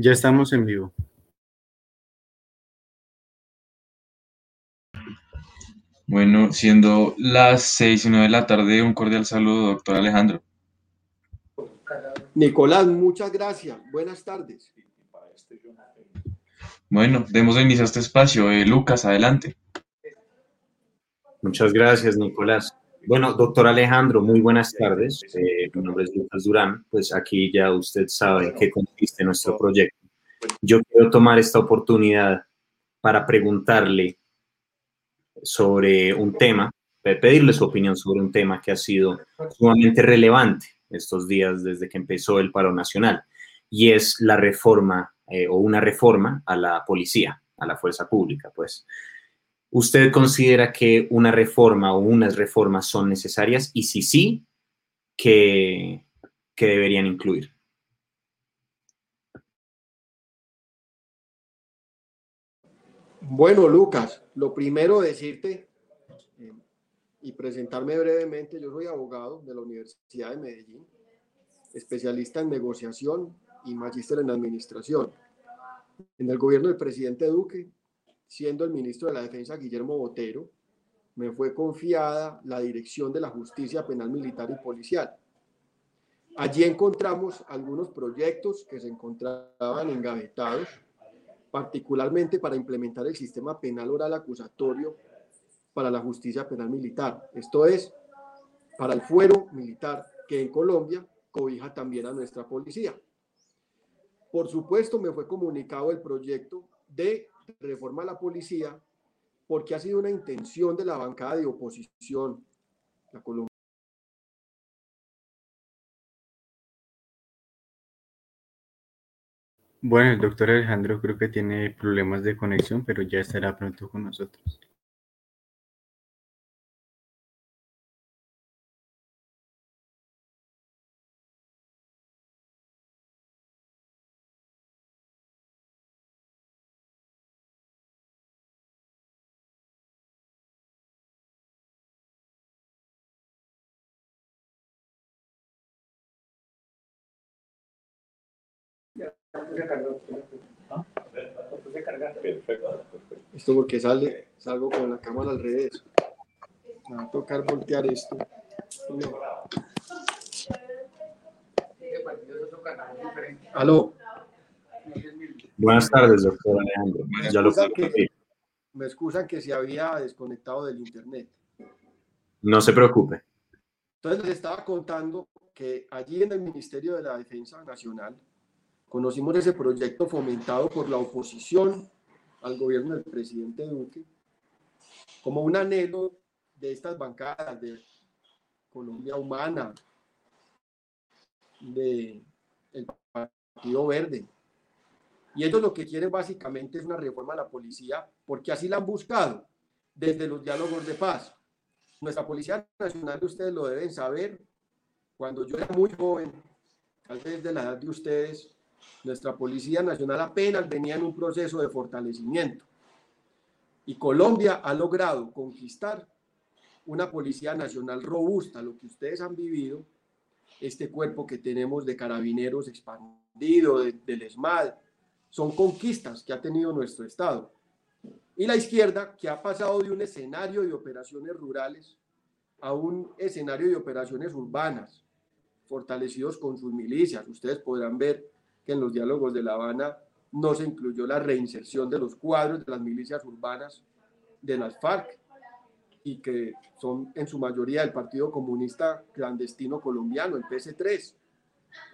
Ya estamos en vivo. Bueno, siendo las seis y nueve de la tarde, un cordial saludo, doctor Alejandro. Nicolás, muchas gracias. Buenas tardes. Bueno, demos inicio a este espacio. Eh, Lucas, adelante. Muchas gracias, Nicolás. Bueno, doctor Alejandro, muy buenas tardes. Eh, mi nombre es Lucas Durán. Pues aquí ya usted sabe en qué consiste nuestro proyecto. Yo quiero tomar esta oportunidad para preguntarle sobre un tema, pedirle su opinión sobre un tema que ha sido sumamente relevante estos días desde que empezó el paro nacional, y es la reforma eh, o una reforma a la policía, a la fuerza pública, pues. ¿Usted considera que una reforma o unas reformas son necesarias? Y si sí, ¿qué, deberían incluir? Bueno, Lucas, lo primero decirte eh, y presentarme brevemente, yo soy abogado de la Universidad de Medellín, especialista en negociación y magíster en administración. En el gobierno del presidente Duque siendo el ministro de la Defensa Guillermo Botero, me fue confiada la dirección de la justicia penal militar y policial. Allí encontramos algunos proyectos que se encontraban engavetados, particularmente para implementar el sistema penal oral acusatorio para la justicia penal militar. Esto es, para el fuero militar que en Colombia cobija también a nuestra policía. Por supuesto, me fue comunicado el proyecto de reforma a la policía porque ha sido una intención de la bancada de oposición, la Colombia. Bueno, el doctor Alejandro creo que tiene problemas de conexión, pero ya estará pronto con nosotros. Esto porque sale, salgo con la cámara al revés. Me va a tocar voltear esto. Aló. Buenas tardes, doctor Alejandro. Ya lo que, me excusan que se había desconectado del internet. No se preocupe. Entonces les estaba contando que allí en el Ministerio de la Defensa Nacional Conocimos ese proyecto fomentado por la oposición al gobierno del presidente Duque como un anhelo de estas bancadas de Colombia Humana, de el Partido Verde. Y ellos lo que quieren básicamente es una reforma a la policía, porque así la han buscado desde los diálogos de paz. Nuestra Policía Nacional, ustedes lo deben saber, cuando yo era muy joven, tal vez de la edad de ustedes, nuestra Policía Nacional apenas venía en un proceso de fortalecimiento. Y Colombia ha logrado conquistar una Policía Nacional robusta, lo que ustedes han vivido, este cuerpo que tenemos de carabineros expandido, del ESMAD, son conquistas que ha tenido nuestro Estado. Y la izquierda, que ha pasado de un escenario de operaciones rurales a un escenario de operaciones urbanas, fortalecidos con sus milicias. Ustedes podrán ver que en los diálogos de La Habana no se incluyó la reinserción de los cuadros de las milicias urbanas de las FARC y que son en su mayoría del Partido Comunista Clandestino Colombiano, el PS3.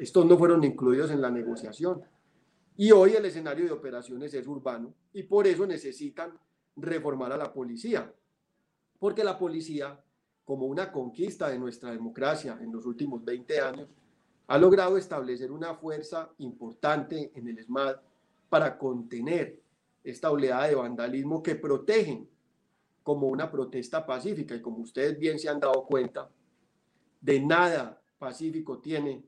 Estos no fueron incluidos en la negociación. Y hoy el escenario de operaciones es urbano y por eso necesitan reformar a la policía. Porque la policía, como una conquista de nuestra democracia en los últimos 20 años, ha logrado establecer una fuerza importante en el ESMAD para contener esta oleada de vandalismo que protegen como una protesta pacífica. Y como ustedes bien se han dado cuenta, de nada pacífico tiene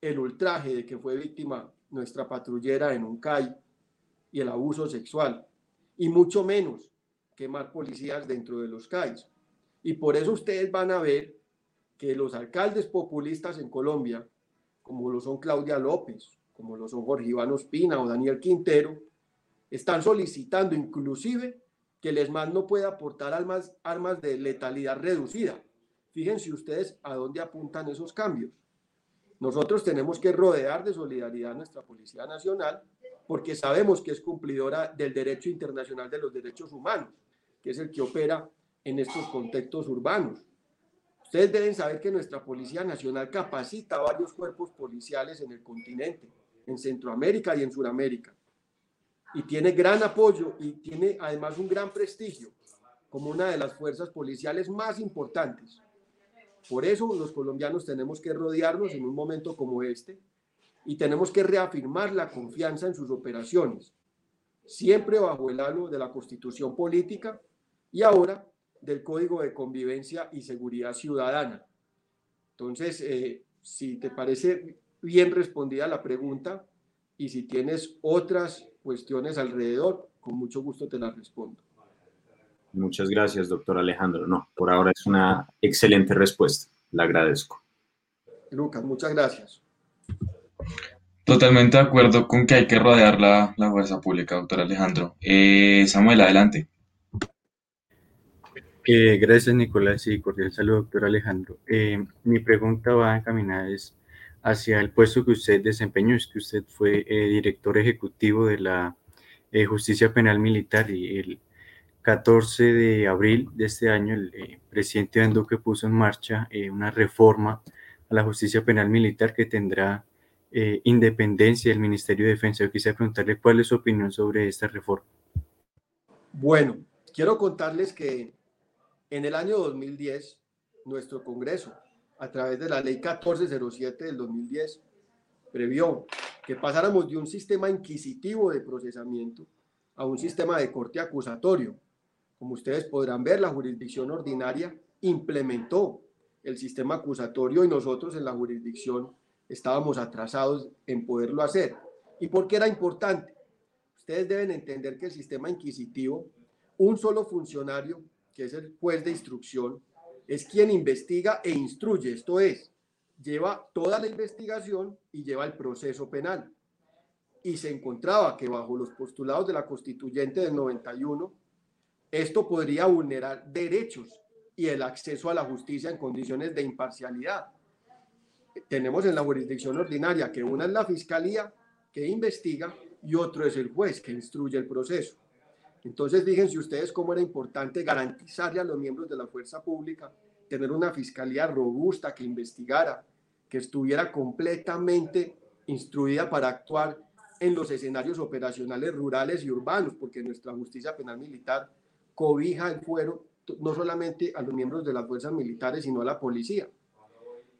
el ultraje de que fue víctima nuestra patrullera en un CAI y el abuso sexual, y mucho menos quemar policías dentro de los CAIs. Y por eso ustedes van a ver que los alcaldes populistas en Colombia como lo son Claudia López, como lo son Jorge Iván Ospina o Daniel Quintero, están solicitando inclusive que el ESMAD no pueda aportar armas, armas de letalidad reducida. Fíjense ustedes a dónde apuntan esos cambios. Nosotros tenemos que rodear de solidaridad a nuestra Policía Nacional porque sabemos que es cumplidora del derecho internacional de los derechos humanos, que es el que opera en estos contextos urbanos. Ustedes deben saber que nuestra Policía Nacional capacita varios cuerpos policiales en el continente, en Centroamérica y en Sudamérica. Y tiene gran apoyo y tiene además un gran prestigio como una de las fuerzas policiales más importantes. Por eso los colombianos tenemos que rodearnos en un momento como este y tenemos que reafirmar la confianza en sus operaciones, siempre bajo el halo de la constitución política y ahora del Código de Convivencia y Seguridad Ciudadana. Entonces, eh, si te parece bien respondida la pregunta y si tienes otras cuestiones alrededor, con mucho gusto te las respondo. Muchas gracias, doctor Alejandro. No, por ahora es una excelente respuesta. Le agradezco. Lucas, muchas gracias. Totalmente de acuerdo con que hay que rodear la, la fuerza pública, doctor Alejandro. Eh, Samuel, adelante. Eh, gracias, Nicolás, y cordial saludo, doctor Alejandro. Eh, mi pregunta va encaminada es hacia el puesto que usted desempeñó, es que usted fue eh, director ejecutivo de la Justicia Penal Militar y el 14 de abril de este año el presidente Iván puso en marcha una reforma a la Justicia Penal Militar que tendrá independencia del Ministerio de Defensa. Yo quisiera preguntarle cuál es su opinión sobre esta reforma. Bueno, quiero contarles que en el año 2010 nuestro Congreso a través de la ley 1407 del 2010, previó que pasáramos de un sistema inquisitivo de procesamiento a un sistema de corte acusatorio. Como ustedes podrán ver, la jurisdicción ordinaria implementó el sistema acusatorio y nosotros en la jurisdicción estábamos atrasados en poderlo hacer. ¿Y por qué era importante? Ustedes deben entender que el sistema inquisitivo, un solo funcionario, que es el juez de instrucción, es quien investiga e instruye, esto es, lleva toda la investigación y lleva el proceso penal. Y se encontraba que bajo los postulados de la constituyente del 91, esto podría vulnerar derechos y el acceso a la justicia en condiciones de imparcialidad. Tenemos en la jurisdicción ordinaria que una es la fiscalía que investiga y otro es el juez que instruye el proceso. Entonces, fíjense ustedes cómo era importante garantizarle a los miembros de la fuerza pública tener una fiscalía robusta que investigara, que estuviera completamente instruida para actuar en los escenarios operacionales rurales y urbanos, porque nuestra justicia penal militar cobija el fuero no solamente a los miembros de las fuerzas militares, sino a la policía.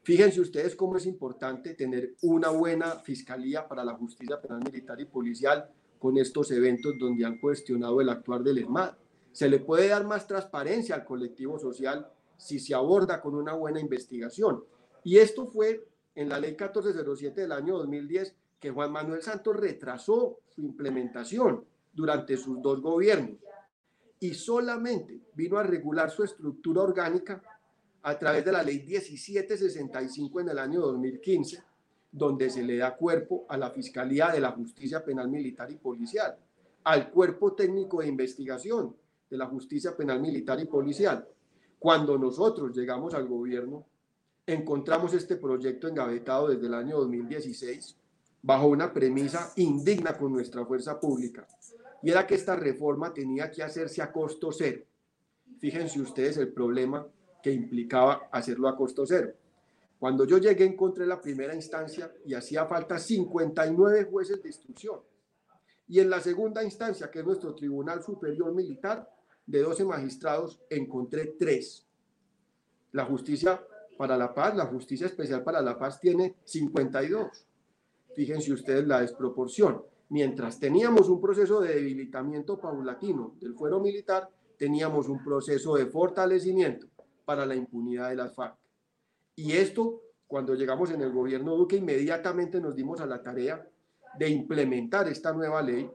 Fíjense ustedes cómo es importante tener una buena fiscalía para la justicia penal militar y policial, con estos eventos donde han cuestionado el actuar del ESMAD. Se le puede dar más transparencia al colectivo social si se aborda con una buena investigación. Y esto fue en la ley 1407 del año 2010 que Juan Manuel Santos retrasó su implementación durante sus dos gobiernos y solamente vino a regular su estructura orgánica a través de la ley 1765 en el año 2015 donde se le da cuerpo a la Fiscalía de la Justicia Penal Militar y Policial, al Cuerpo Técnico de Investigación de la Justicia Penal Militar y Policial. Cuando nosotros llegamos al gobierno, encontramos este proyecto engavetado desde el año 2016 bajo una premisa indigna con nuestra fuerza pública, y era que esta reforma tenía que hacerse a costo cero. Fíjense ustedes el problema que implicaba hacerlo a costo cero cuando yo llegué encontré la primera instancia y hacía falta 59 jueces de instrucción. Y en la segunda instancia, que es nuestro Tribunal Superior Militar, de 12 magistrados, encontré tres. La justicia para la paz, la justicia especial para la paz tiene 52. Fíjense ustedes la desproporción. Mientras teníamos un proceso de debilitamiento paulatino del fuero militar, teníamos un proceso de fortalecimiento para la impunidad de las FARC. Y esto, cuando llegamos en el gobierno Duque, inmediatamente nos dimos a la tarea de implementar esta nueva ley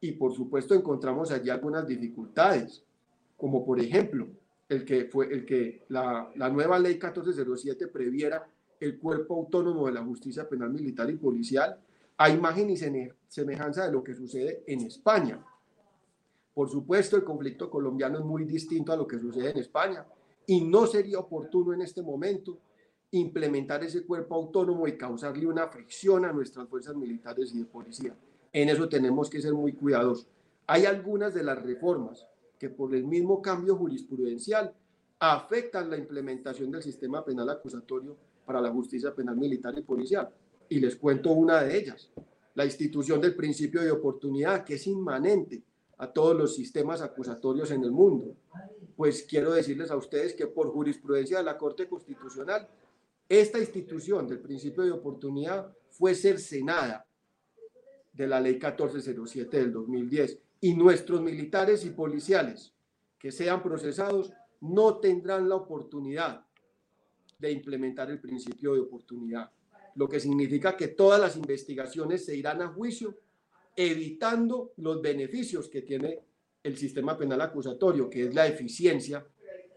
y por supuesto encontramos allí algunas dificultades, como por ejemplo el que fue el que la, la nueva ley 1407 previera el cuerpo autónomo de la justicia penal militar y policial a imagen y semejanza de lo que sucede en España. Por supuesto, el conflicto colombiano es muy distinto a lo que sucede en España y no sería oportuno en este momento implementar ese cuerpo autónomo y causarle una fricción a nuestras fuerzas militares y de policía. En eso tenemos que ser muy cuidadosos. Hay algunas de las reformas que por el mismo cambio jurisprudencial afectan la implementación del sistema penal acusatorio para la justicia penal militar y policial. Y les cuento una de ellas, la institución del principio de oportunidad, que es inmanente a todos los sistemas acusatorios en el mundo. Pues quiero decirles a ustedes que por jurisprudencia de la Corte Constitucional, esta institución del principio de oportunidad fue cercenada de la ley 1407 del 2010 y nuestros militares y policiales que sean procesados no tendrán la oportunidad de implementar el principio de oportunidad, lo que significa que todas las investigaciones se irán a juicio evitando los beneficios que tiene el sistema penal acusatorio, que es la eficiencia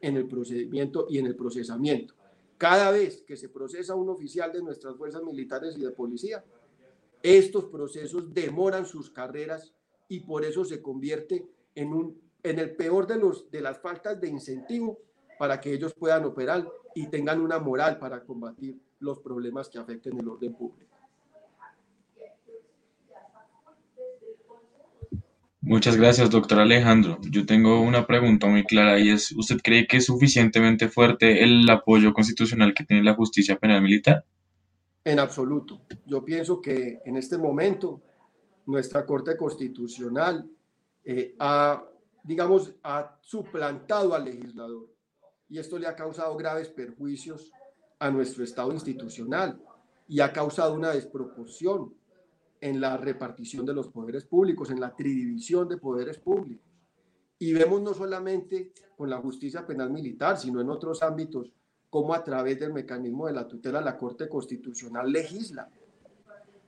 en el procedimiento y en el procesamiento. Cada vez que se procesa un oficial de nuestras fuerzas militares y de policía, estos procesos demoran sus carreras y por eso se convierte en, el peor de, los, de las faltas de incentivo para que ellos puedan operar y tengan una moral para combatir los problemas que afecten el orden público. Muchas gracias, doctor Alejandro. Yo tengo una pregunta muy clara y es, ¿usted cree que es suficientemente fuerte el apoyo constitucional que tiene la justicia penal militar? En absoluto. Yo pienso que en este momento nuestra Corte Constitucional eh, ha, digamos, ha suplantado al legislador y esto le ha causado graves perjuicios a nuestro Estado institucional y ha causado una desproporción en la repartición de los poderes públicos, en la tridivisión de poderes públicos. Y vemos no solamente con la justicia penal militar, sino en otros ámbitos cómo a través del mecanismo de la tutela la Corte Constitucional legisla.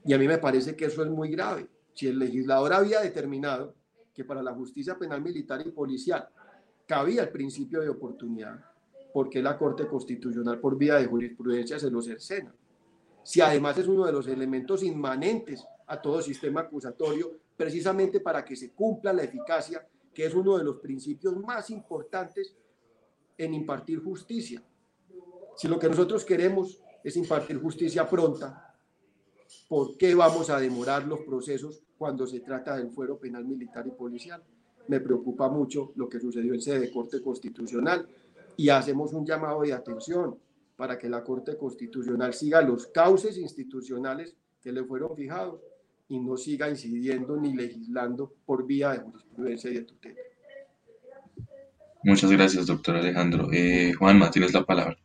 Y a mí me parece que eso es muy grave. Si el legislador había determinado que para la justicia penal militar y policial cabía el principio de oportunidad, ¿por qué la Corte Constitucional por vía de jurisprudencia se lo cercena? Si además es uno de los elementos inmanentes a todo sistema acusatorio, precisamente para que se cumpla la eficacia, que es uno de los principios más importantes en impartir justicia. Si lo que nosotros queremos es impartir justicia pronta, ¿por qué vamos a demorar los procesos cuando se trata del fuero penal militar y policial? Me preocupa mucho lo que sucedió en sede de Corte Constitucional y hacemos un llamado de atención para que la Corte Constitucional siga los cauces institucionales que le fueron fijados y no siga incidiendo ni legislando por vía de jurisprudencia y de tutela. Muchas gracias, doctor Alejandro. Eh, Juanma, tienes la palabra.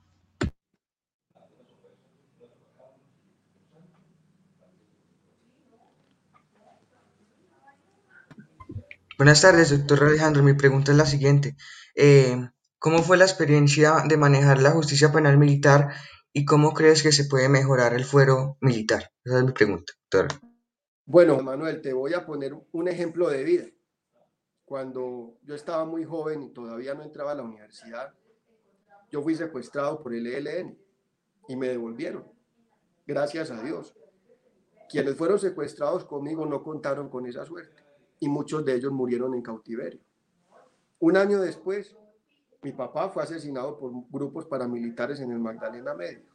Buenas tardes, doctor Alejandro. Mi pregunta es la siguiente. Eh, ¿Cómo fue la experiencia de manejar la justicia penal militar y cómo crees que se puede mejorar el fuero militar? Esa es mi pregunta. Bueno, Manuel, te voy a poner un ejemplo de vida. Cuando yo estaba muy joven y todavía no entraba a la universidad, yo fui secuestrado por el ELN y me devolvieron. Gracias a Dios. Quienes fueron secuestrados conmigo no contaron con esa suerte y muchos de ellos murieron en cautiverio. Un año después, mi papá fue asesinado por grupos paramilitares en el Magdalena Medio.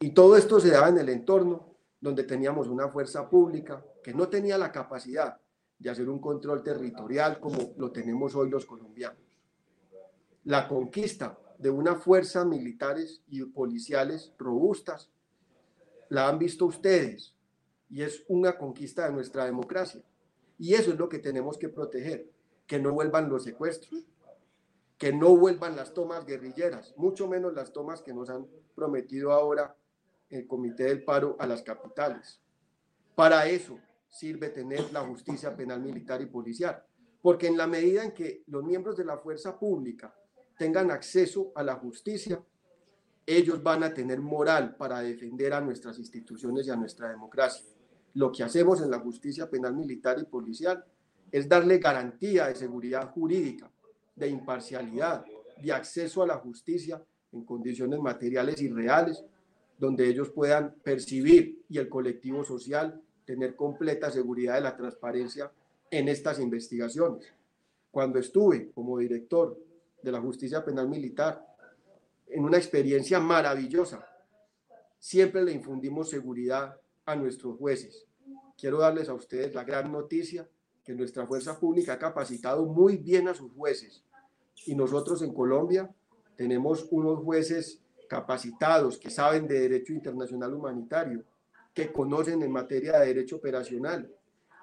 Y todo esto se daba en el entorno donde teníamos una fuerza pública que no tenía la capacidad de hacer un control territorial como lo tenemos hoy los colombianos. La conquista de una fuerza militares y policiales robustas la han visto ustedes y es una conquista de nuestra democracia. Y eso es lo que tenemos que proteger, que no vuelvan los secuestros, que no vuelvan las tomas guerrilleras, mucho menos las tomas que nos han prometido ahora el Comité del Paro a las capitales. Para eso sirve tener la justicia penal militar y policial, porque en la medida en que los miembros de la fuerza pública tengan acceso a la justicia, ellos van a tener moral para defender a nuestras instituciones y a nuestra democracia lo que hacemos en la justicia penal militar y policial es darle garantía de seguridad jurídica, de imparcialidad, de acceso a la justicia en condiciones materiales y reales, donde ellos puedan percibir y el colectivo social tener completa seguridad de la transparencia en estas investigaciones. Cuando estuve como director de la Justicia Penal Militar, en una experiencia maravillosa, siempre le infundimos seguridad a nuestros jueces. Quiero darles a ustedes la gran noticia que nuestra fuerza pública ha capacitado muy bien a sus jueces. Y nosotros en Colombia tenemos unos jueces capacitados que saben de derecho internacional humanitario, que conocen en materia de derecho operacional.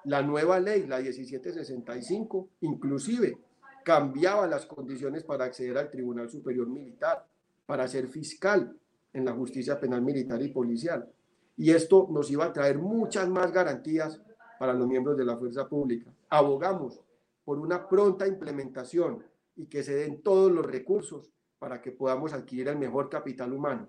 La nueva ley, la 1765, inclusive cambiaba las condiciones para acceder al Tribunal Superior Militar, para ser fiscal en la justicia penal militar y policial. Y esto nos iba a traer muchas más garantías para los miembros de la fuerza pública. Abogamos por una pronta implementación y que se den todos los recursos para que podamos adquirir el mejor capital humano,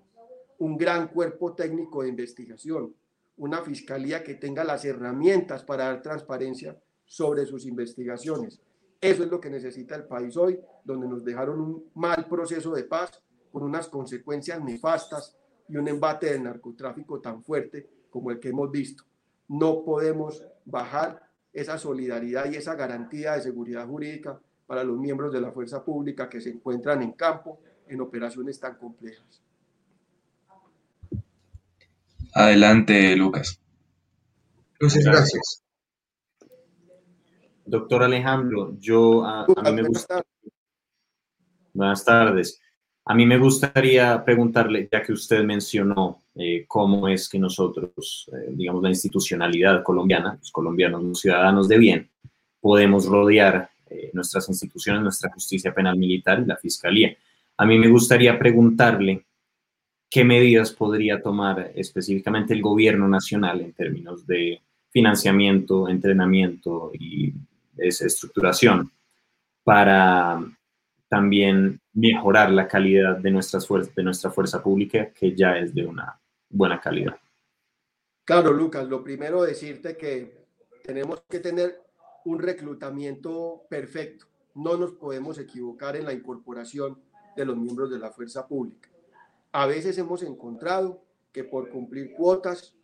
un gran cuerpo técnico de investigación, una fiscalía que tenga las herramientas para dar transparencia sobre sus investigaciones. Eso es lo que necesita el país hoy, donde nos dejaron un mal proceso de paz con unas consecuencias nefastas y un embate del narcotráfico tan fuerte como el que hemos visto. No podemos bajar esa solidaridad y esa garantía de seguridad jurídica para los miembros de la fuerza pública que se encuentran en campo en operaciones tan complejas. Adelante, Lucas. Muchas gracias. Doctor Alejandro, yo a, a mí me gusta... Buenas tardes. A mí me gustaría preguntarle, ya que usted mencionó eh, cómo es que nosotros, eh, digamos, la institucionalidad colombiana, los colombianos, los ciudadanos de bien, podemos rodear eh, nuestras instituciones, nuestra justicia penal militar y la fiscalía. A mí me gustaría preguntarle qué medidas podría tomar específicamente el gobierno nacional en términos de financiamiento, entrenamiento y estructuración para también mejorar la calidad de, nuestras de nuestra fuerza pública, que ya es de una buena calidad. Claro, Lucas, lo primero decirte que tenemos que tener un reclutamiento perfecto. No nos podemos equivocar en la incorporación de los miembros de la fuerza pública. A veces hemos encontrado que por cumplir cuotas,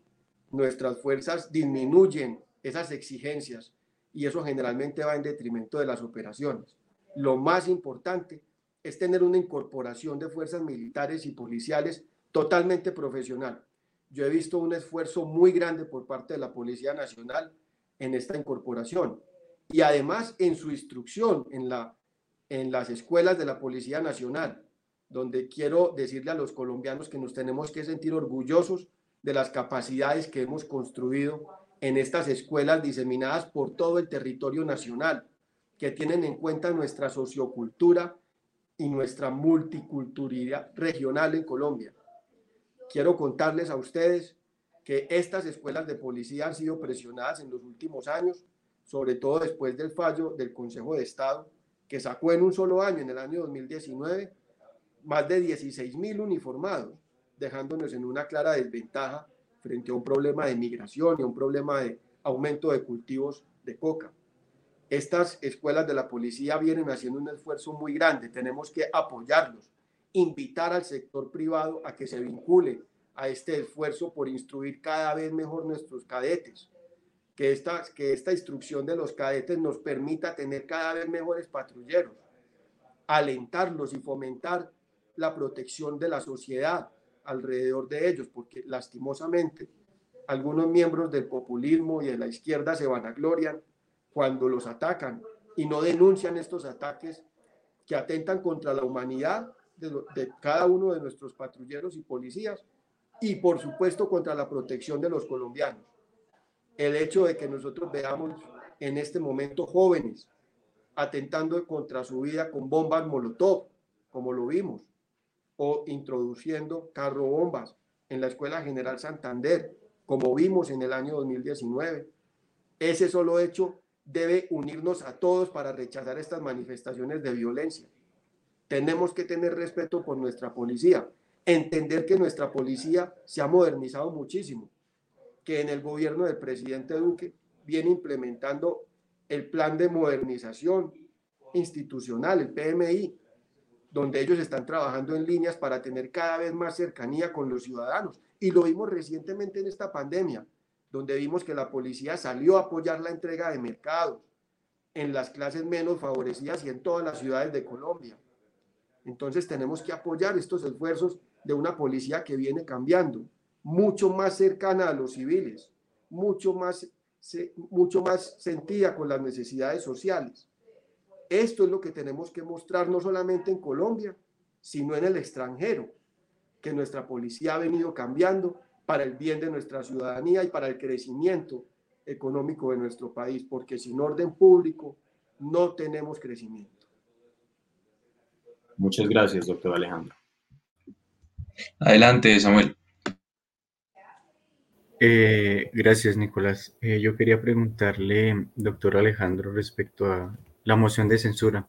nuestras fuerzas disminuyen esas exigencias y eso generalmente va en detrimento de las operaciones lo más importante es tener una incorporación de fuerzas militares y policiales totalmente profesional. Yo he visto un esfuerzo muy grande por parte de la Policía Nacional en esta incorporación y además en su instrucción en, la, en las escuelas de la Policía Nacional, donde quiero decirle a los colombianos que nos tenemos que sentir orgullosos de las capacidades que hemos construido en estas escuelas diseminadas por todo el territorio nacional que tienen en cuenta nuestra sociocultura y nuestra multiculturalidad regional en Colombia. Quiero contarles a ustedes que estas escuelas de policía han sido presionadas en los últimos años, sobre todo después del fallo del Consejo de Estado, que sacó en un solo año, en el año 2019, más de 16 mil uniformados, dejándonos en una clara desventaja frente a un problema de migración y un problema de aumento de cultivos de coca. Estas escuelas de la policía vienen haciendo un esfuerzo muy grande. Tenemos que apoyarlos, invitar al sector privado a que se vincule a este esfuerzo por instruir cada vez mejor nuestros cadetes. Que esta, que esta instrucción de los cadetes nos permita tener cada vez mejores patrulleros, alentarlos y fomentar la protección de la sociedad alrededor de ellos, porque lastimosamente algunos miembros del populismo y de la izquierda se vanaglorian cuando los atacan y no denuncian estos ataques que atentan contra la humanidad de, cada uno de nuestros patrulleros y policías y por supuesto contra la protección de los colombianos. El hecho de que nosotros veamos en este momento jóvenes atentando contra su vida con bombas Molotov, como lo vimos, o introduciendo carro bombas en la Escuela General Santander, como vimos en el año 2019. Ese solo hecho debe unirnos a todos para rechazar estas manifestaciones de violencia. Tenemos que tener respeto por nuestra policía, entender que nuestra policía se ha modernizado muchísimo, que en el gobierno del presidente Duque viene implementando el plan de modernización institucional, el PMI, donde ellos están trabajando en líneas para tener cada vez más cercanía con los ciudadanos. Y lo vimos recientemente en esta pandemia, donde vimos que la policía salió a apoyar la entrega de mercados en las clases menos favorecidas y en todas las ciudades de Colombia. Entonces tenemos que apoyar estos esfuerzos de una policía que viene cambiando, mucho más cercana a los civiles, mucho más, mucho más sentida con las necesidades sociales. Esto es lo que tenemos que mostrar no solamente en Colombia, sino en el extranjero, que nuestra policía ha venido cambiando para el bien de nuestra ciudadanía y para el crecimiento económico de nuestro país, porque sin orden público no tenemos crecimiento. Muchas gracias, doctor Alejandro. Adelante, Samuel. Eh, gracias, Nicolás. Eh, yo quería preguntarle, doctor Alejandro, respecto a la moción de censura.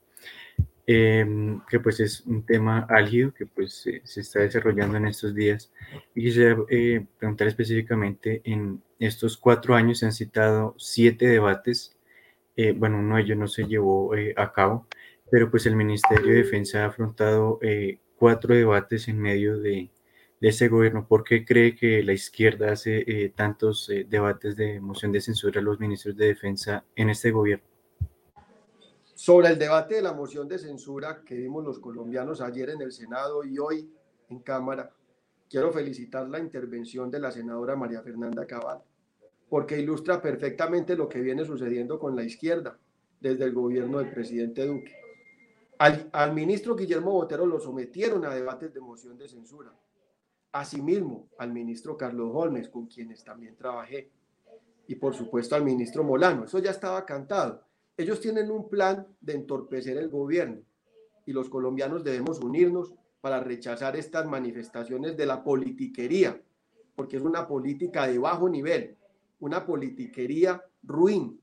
Em, que pues es un tema álgido que pues se está desarrollando en estos días. Y quisiera eh, preguntar específicamente, en estos cuatro años se han citado siete debates, bueno, uno de ellos no se llevó a cabo, pero pues el Ministerio de Defensa ha afrontado cuatro debates en medio de, de ese gobierno. ¿Por qué cree que la izquierda hace tantos debates de moción de censura a los ministros de Defensa en este gobierno? Sobre el debate de la moción de censura que vimos los colombianos ayer en el Senado y hoy en Cámara, quiero felicitar la intervención de la senadora María Fernanda Cabal, porque ilustra perfectamente lo que viene sucediendo con la izquierda desde el gobierno del presidente Duque. Al, ministro Guillermo Botero lo sometieron a debates de moción de censura. Asimismo, al ministro Carlos Holmes, con quienes también trabajé. Y por supuesto al ministro Molano. Eso ya estaba cantado ellos tienen un plan de entorpecer el gobierno y los colombianos debemos unirnos para rechazar estas manifestaciones de la politiquería, porque es una política de bajo nivel, una politiquería ruin,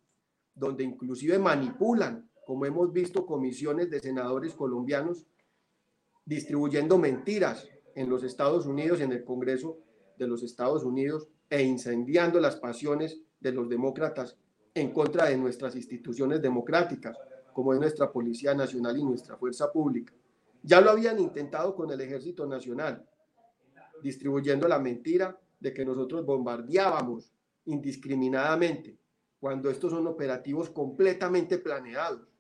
donde inclusive manipulan, como hemos visto, comisiones de senadores colombianos distribuyendo mentiras en los Estados Unidos, en el Congreso de los Estados Unidos, e incendiando las pasiones de los demócratas en contra de nuestras instituciones democráticas, como es nuestra Policía Nacional y nuestra Fuerza Pública. Ya lo habían intentado con el Ejército Nacional, distribuyendo la mentira de que nosotros bombardeábamos indiscriminadamente, cuando estos son operativos completamente planeados.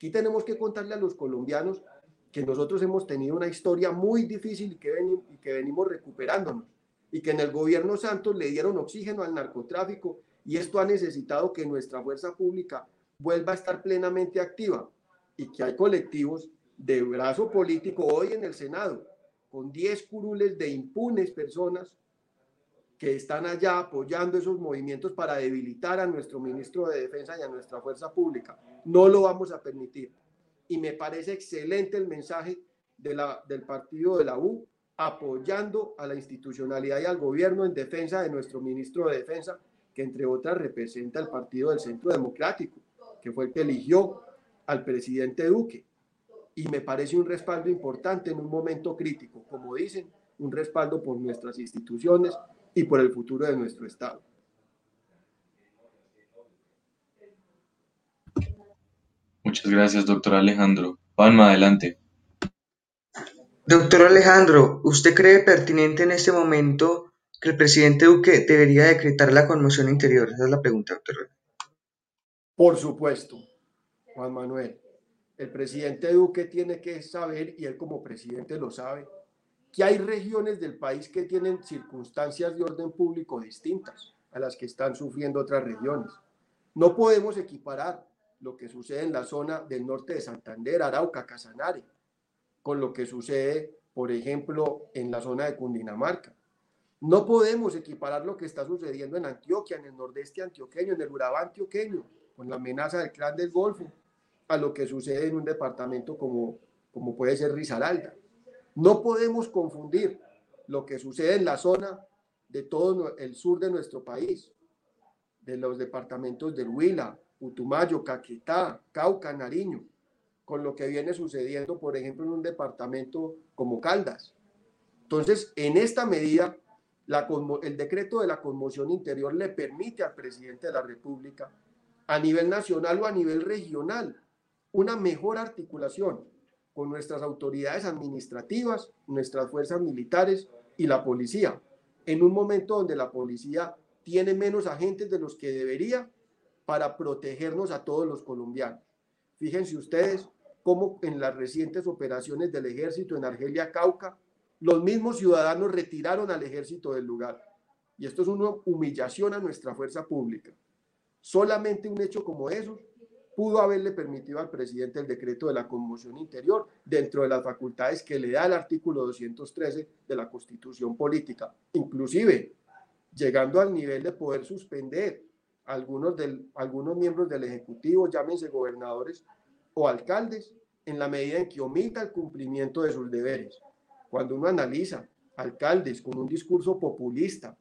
Aquí tenemos que contarle a los colombianos que nosotros hemos tenido una historia muy difícil y que, venimos, recuperándonos, y que en el gobierno Santos le dieron oxígeno al narcotráfico y esto ha necesitado que nuestra fuerza pública vuelva a estar plenamente activa y que hay colectivos de brazo político hoy en el Senado con 10 curules de impunes personas que están allá apoyando esos movimientos para debilitar a nuestro ministro de Defensa y a nuestra fuerza pública. No lo vamos a permitir. Y me parece excelente el mensaje del partido de la U apoyando a la institucionalidad y al gobierno en defensa de nuestro ministro de Defensa que entre otras representa el Partido del Centro Democrático, que fue el que eligió al presidente Duque. Y me parece un respaldo importante en un momento crítico, como dicen, un respaldo por nuestras instituciones y por el futuro de nuestro Estado. Muchas gracias, doctor Alejandro. Palma, adelante. Doctor Alejandro, ¿usted cree pertinente en este momento que el presidente Duque debería decretar la conmoción interior? Esa es la pregunta, doctor. Por supuesto, Juan Manuel. El presidente Duque tiene que saber, y él como presidente lo sabe, que hay regiones del país que tienen circunstancias de orden público distintas a las que están sufriendo otras regiones. No podemos equiparar lo que sucede en la zona del norte de Santander, Arauca, Casanare, con lo que sucede, por ejemplo, en la zona de Cundinamarca. No podemos equiparar lo que está sucediendo en Antioquia, en el nordeste antioqueño, en el Urabá antioqueño, con la amenaza del clan del Golfo, a lo que sucede en un departamento como, como puede ser Risaralda. No podemos confundir lo que sucede en la zona de todo el sur de nuestro país, de los departamentos del Huila, Utumayo, Caquetá, Cauca, Nariño, con lo que viene sucediendo, por ejemplo, en un departamento como Caldas. Entonces, en esta medida, el decreto de la conmoción interior le permite al presidente de la República, a nivel nacional o a nivel regional, una mejor articulación con nuestras autoridades administrativas, nuestras fuerzas militares y la policía, en un momento donde la policía tiene menos agentes de los que debería para protegernos a todos los colombianos. Fíjense ustedes cómo en las recientes operaciones del ejército en Argelia, Cauca, los mismos ciudadanos retiraron al ejército del lugar. Y esto es una humillación a nuestra fuerza pública. Solamente un hecho como eso pudo haberle permitido al presidente el decreto de la conmoción interior dentro de las facultades que le da el artículo 213 de la Constitución Política, inclusive llegando al nivel de poder suspender algunos, del, algunos miembros del Ejecutivo, llámense gobernadores o alcaldes, en la medida en que omita el cumplimiento de sus deberes. Cuando uno analiza alcaldes con un discurso populista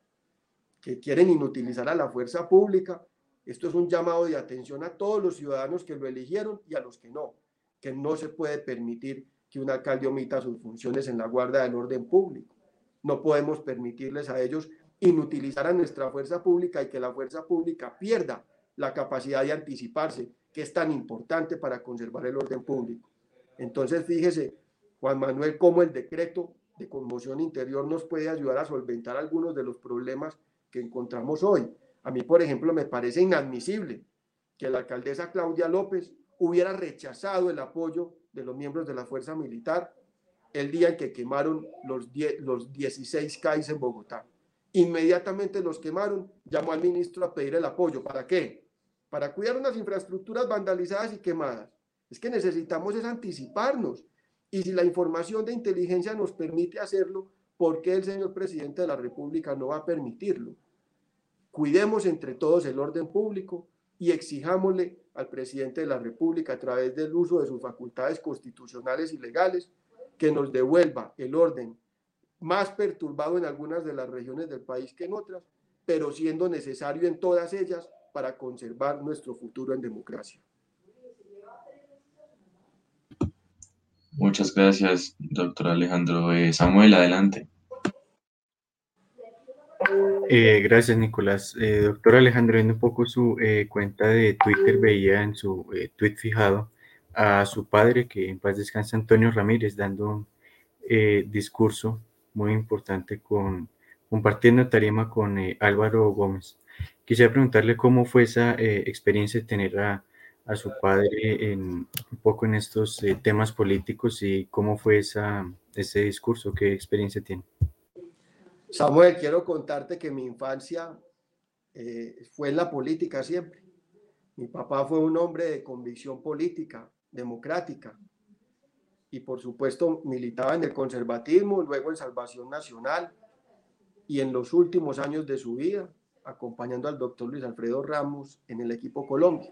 que quieren inutilizar a la fuerza pública, esto es un llamado de atención a todos los ciudadanos que lo eligieron y a los que no, que no se puede permitir que un alcalde omita sus funciones en la guarda del orden público. No podemos permitirles a ellos inutilizar a nuestra fuerza pública y que la fuerza pública pierda la capacidad de anticiparse, que es tan importante para conservar el orden público. Entonces, fíjese, Juan Manuel, cómo el decreto de conmoción interior nos puede ayudar a solventar algunos de los problemas que encontramos hoy. A mí, por ejemplo, me parece inadmisible que la alcaldesa Claudia López hubiera rechazado el apoyo de los miembros de la fuerza militar el día en que quemaron los, los 16 CAIs en Bogotá. Inmediatamente los quemaron, llamó al ministro a pedir el apoyo. ¿Para qué? Para cuidar unas infraestructuras vandalizadas y quemadas. Es que necesitamos es anticiparnos. Y si la información de inteligencia nos permite hacerlo, ¿por qué el señor presidente de la República no va a permitirlo? Cuidemos entre todos el orden público y exijámosle al presidente de la República, a través del uso de sus facultades constitucionales y legales, que nos devuelva el orden más perturbado en algunas de las regiones del país que en otras, pero siendo necesario en todas ellas para conservar nuestro futuro en democracia. Muchas gracias, doctor Alejandro. Eh, Samuel, adelante. Eh, gracias, Nicolás. Eh, doctor Alejandro, viendo un poco su cuenta de Twitter, veía en su tweet fijado a su padre, que en paz descansa, Antonio Ramírez, dando un discurso muy importante compartiendo tarima con eh, Álvaro Gómez. Quisiera preguntarle cómo fue esa eh, experiencia de tener a, su padre en, un poco en estos eh, temas políticos y cómo fue esa, ese discurso, qué experiencia tiene. Samuel, quiero contarte que mi infancia fue en la política siempre. Mi papá fue un hombre de convicción política, democrática, y por supuesto militaba en el conservatismo, luego en Salvación Nacional y en los últimos años de su vida acompañando al doctor Luis Alfredo Ramos en el equipo Colombia,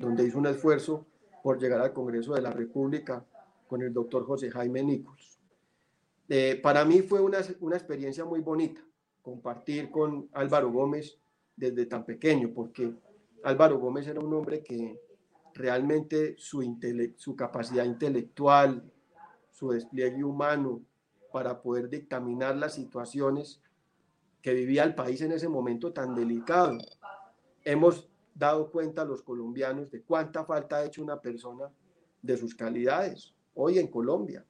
donde hizo un esfuerzo por llegar al Congreso de la República con el doctor José Jaime Nichols. Eh, para mí fue una, una experiencia muy bonita compartir con Álvaro Gómez desde tan pequeño, porque Álvaro Gómez era un hombre que realmente su, su capacidad intelectual, su despliegue humano para poder dictaminar las situaciones que vivía el país en ese momento tan delicado. Hemos dado cuenta los colombianos de cuánta falta ha hecho una persona de sus calidades hoy en Colombia.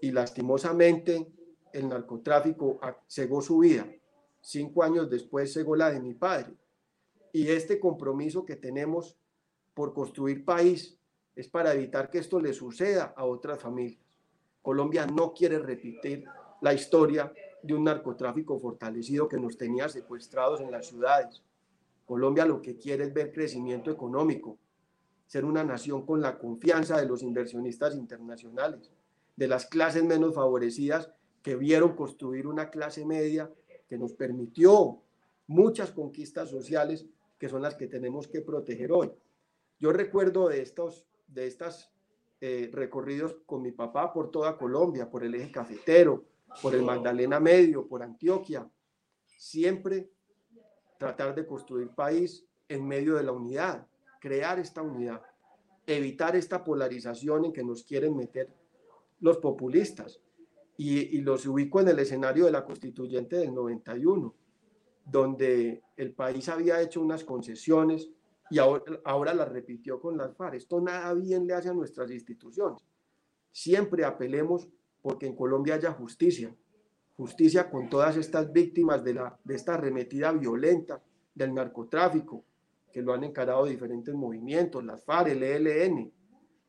Y lastimosamente el narcotráfico cegó su vida. Cinco años después cegó la de mi padre. Y este compromiso que tenemos por construir país es para evitar que esto le suceda a otras familias. Colombia no quiere repetir la historia de un narcotráfico fortalecido que nos tenía secuestrados en las ciudades. Colombia lo que quiere es ver crecimiento económico, ser una nación con la confianza de los inversionistas internacionales, de las clases menos favorecidas que vieron construir una clase media que nos permitió muchas conquistas sociales que son las que tenemos que proteger hoy. Yo recuerdo de estos de estas eh, recorridos con mi papá por toda Colombia, por el eje cafetero, por el Magdalena Medio, por Antioquia. Siempre tratar de construir país en medio de la unidad, crear esta unidad, evitar esta polarización en que nos quieren meter los populistas. Y, los ubico en el escenario de la constituyente del 91, donde el país había hecho unas concesiones y ahora, ahora la repitió con las FARC. Esto nada bien le hace a nuestras instituciones. Siempre apelemos porque en Colombia haya justicia, justicia con todas estas víctimas de, la, de esta arremetida violenta del narcotráfico, que lo han encarado diferentes movimientos, las FARC, el ELN,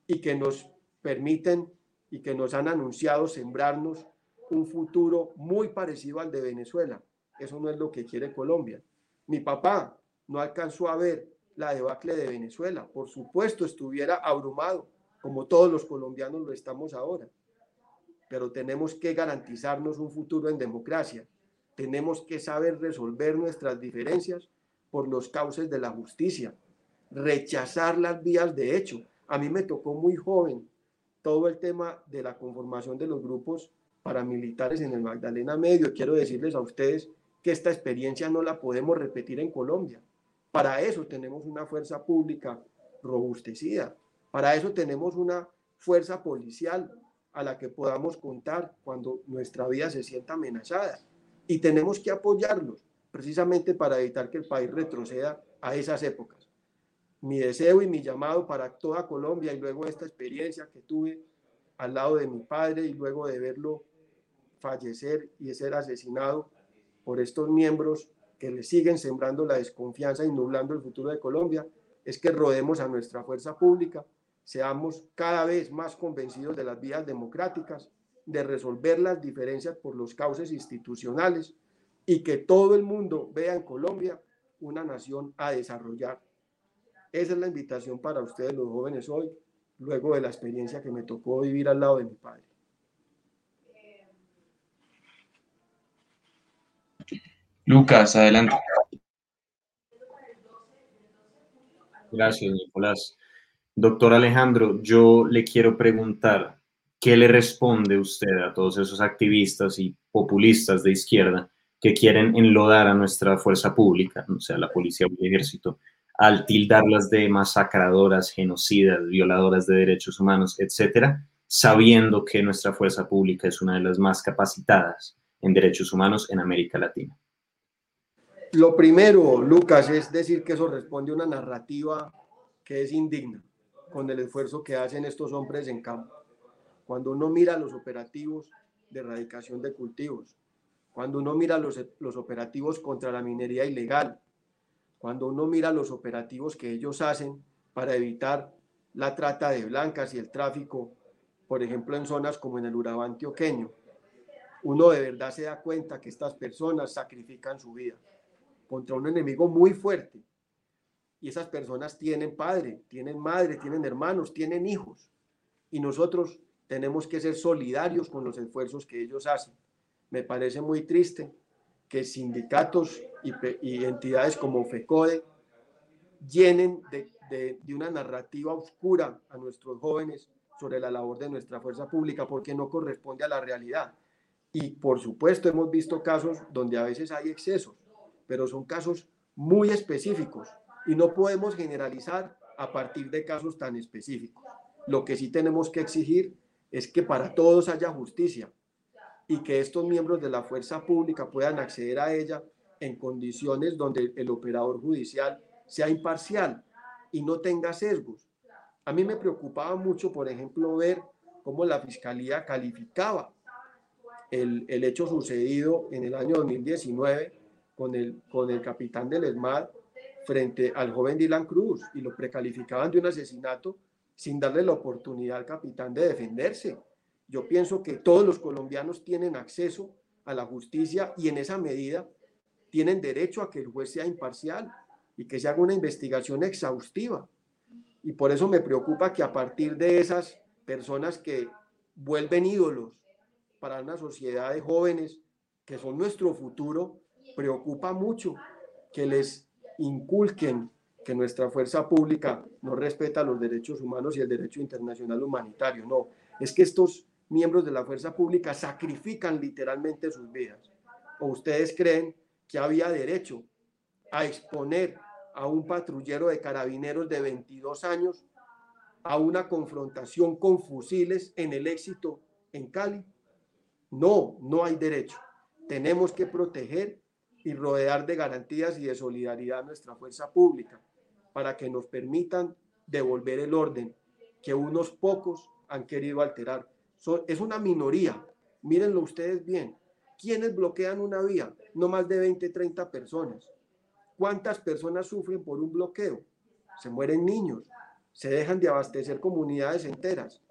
y que nos permiten y que nos han anunciado sembrarnos un futuro muy parecido al de Venezuela. Eso no es lo que quiere Colombia. Mi papá no alcanzó a ver la debacle de Venezuela. Por supuesto, estuviera abrumado, como todos los colombianos lo estamos ahora. Pero tenemos que garantizarnos un futuro en democracia. Tenemos que saber resolver nuestras diferencias por los cauces de la justicia, rechazar las vías de hecho. A mí me tocó muy joven todo el tema de la conformación de los grupos paramilitares en el Magdalena Medio. Quiero decirles a ustedes que esta experiencia no la podemos repetir en Colombia. Para eso tenemos una fuerza pública robustecida. Para eso tenemos una fuerza policial a la que podamos contar cuando nuestra vida se sienta amenazada. Y tenemos que apoyarlos precisamente para evitar que el país retroceda a esas épocas. Mi deseo y mi llamado para toda Colombia y luego esta experiencia que tuve al lado de mi padre y luego de verlo fallecer y ser asesinado por estos miembros que le siguen sembrando la desconfianza y nublando el futuro de Colombia, es que rodemos a nuestra fuerza pública, seamos cada vez más convencidos de las vías democráticas, de resolver las diferencias por los cauces institucionales y que todo el mundo vea en Colombia una nación a desarrollar. Esa es la invitación para ustedes los jóvenes hoy, luego de la experiencia que me tocó vivir al lado de mi padre. Lucas, adelante. Gracias, Nicolás. Doctor Alejandro, yo le quiero preguntar, ¿qué le responde usted a todos esos activistas y populistas de izquierda que quieren enlodar a nuestra fuerza pública, o sea, la policía o el ejército, al tildarlas de masacradoras, genocidas, violadoras de derechos humanos, etcétera, sabiendo que nuestra fuerza pública es una de las más capacitadas en derechos humanos en América Latina? Lo primero, Lucas, es decir que eso responde a una narrativa que es indigna con el esfuerzo que hacen estos hombres en campo. Cuando uno mira los operativos de erradicación de cultivos, cuando uno mira los, los operativos contra la minería ilegal, cuando uno mira los operativos que ellos hacen para evitar la trata de blancas y el tráfico, por ejemplo, en zonas como en el Urabá antioqueño, uno de verdad se da cuenta que estas personas sacrifican su vida contra un enemigo muy fuerte. Y esas personas tienen padre, tienen madre, tienen hermanos, tienen hijos. Y nosotros tenemos que ser solidarios con los esfuerzos que ellos hacen me parece muy triste que sindicatos y, entidades como FECODE llenen de, de, una narrativa oscura a nuestros jóvenes sobre la labor de nuestra fuerza pública porque no corresponde a la realidad. Y por supuesto hemos visto casos donde a veces hay excesos, pero son casos muy específicos y no podemos generalizar a partir de casos tan específicos. Lo que sí tenemos que exigir es que para todos haya justicia, y que estos miembros de la fuerza pública puedan acceder a ella en condiciones donde el operador judicial sea imparcial y no tenga sesgos. A mí me preocupaba mucho, por ejemplo, ver cómo la fiscalía calificaba el, el hecho sucedido en el año 2019 con el, con el capitán del ESMAD frente al joven Dylan Cruz y lo precalificaban de un asesinato sin darle la oportunidad al capitán de defenderse. Yo pienso que todos los colombianos tienen acceso a la justicia y en esa medida tienen derecho a que el juez sea imparcial y que se haga una investigación exhaustiva. Y por eso me preocupa que a partir de esas personas que vuelven ídolos para una sociedad de jóvenes que son nuestro futuro, preocupa mucho que les inculquen que nuestra fuerza pública no respeta los derechos humanos y el derecho internacional humanitario. No, es que estos miembros de la fuerza pública sacrifican literalmente sus vidas? ¿O ustedes creen que había derecho a exponer a un patrullero de carabineros de 22 años a una confrontación con fusiles en el éxito en Cali? No, no hay derecho. Tenemos que proteger y rodear de garantías y de solidaridad nuestra fuerza pública para que nos permitan devolver el orden que unos pocos han querido alterar es una minoría, mírenlo ustedes bien, ¿Quiénes bloquean una vía? No más de 20, 30 personas. ¿Cuántas personas sufren por un bloqueo? Se mueren niños, se dejan de abastecer comunidades enteras.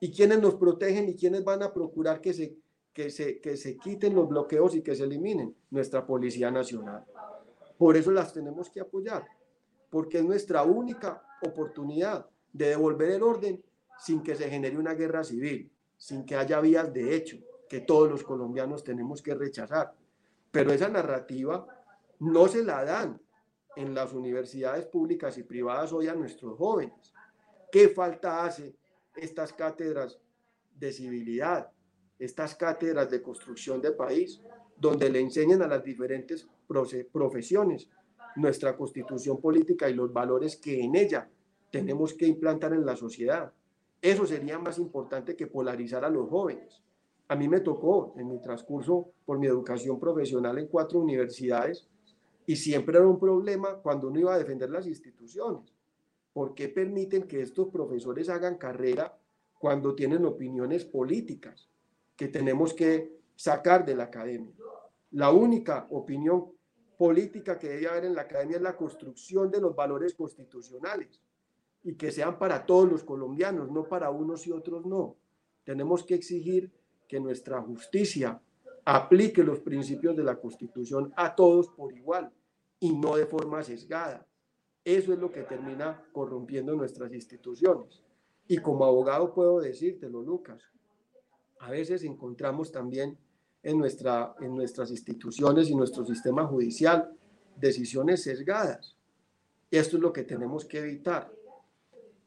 ¿Y quiénes nos protegen y quiénes van a procurar que se, que se, que se quiten los bloqueos y que se eliminen? Nuestra Policía Nacional. Por eso las tenemos que apoyar, porque es nuestra única oportunidad de devolver el orden sin que se genere una guerra civil, sin que haya vías de hecho, que todos los colombianos tenemos que rechazar. Pero esa narrativa no se la dan en las universidades públicas y privadas hoy a nuestros jóvenes. ¿Qué falta hace estas cátedras de civilidad, estas cátedras de construcción de país, donde le enseñan a las diferentes profesiones nuestra constitución política y los valores que en ella tenemos que implantar en la sociedad? Eso sería más importante que polarizar a los jóvenes. A mí me tocó en mi transcurso por mi educación profesional en cuatro universidades y siempre era un problema cuando uno iba a defender las instituciones. ¿Por qué permiten que estos profesores hagan carrera cuando tienen opiniones políticas que tenemos que sacar de la academia? La única opinión política que debe haber en la academia es la construcción de los valores constitucionales y que sean para todos los colombianos, no para unos y otros no. Tenemos que exigir que nuestra justicia aplique los principios de la Constitución a todos por igual y no de forma sesgada. Eso es lo que termina corrompiendo nuestras instituciones. Y como abogado puedo decírtelo, Lucas, a veces encontramos también en, nuestra, en nuestras instituciones y nuestro sistema judicial decisiones sesgadas. Esto es lo que tenemos que evitar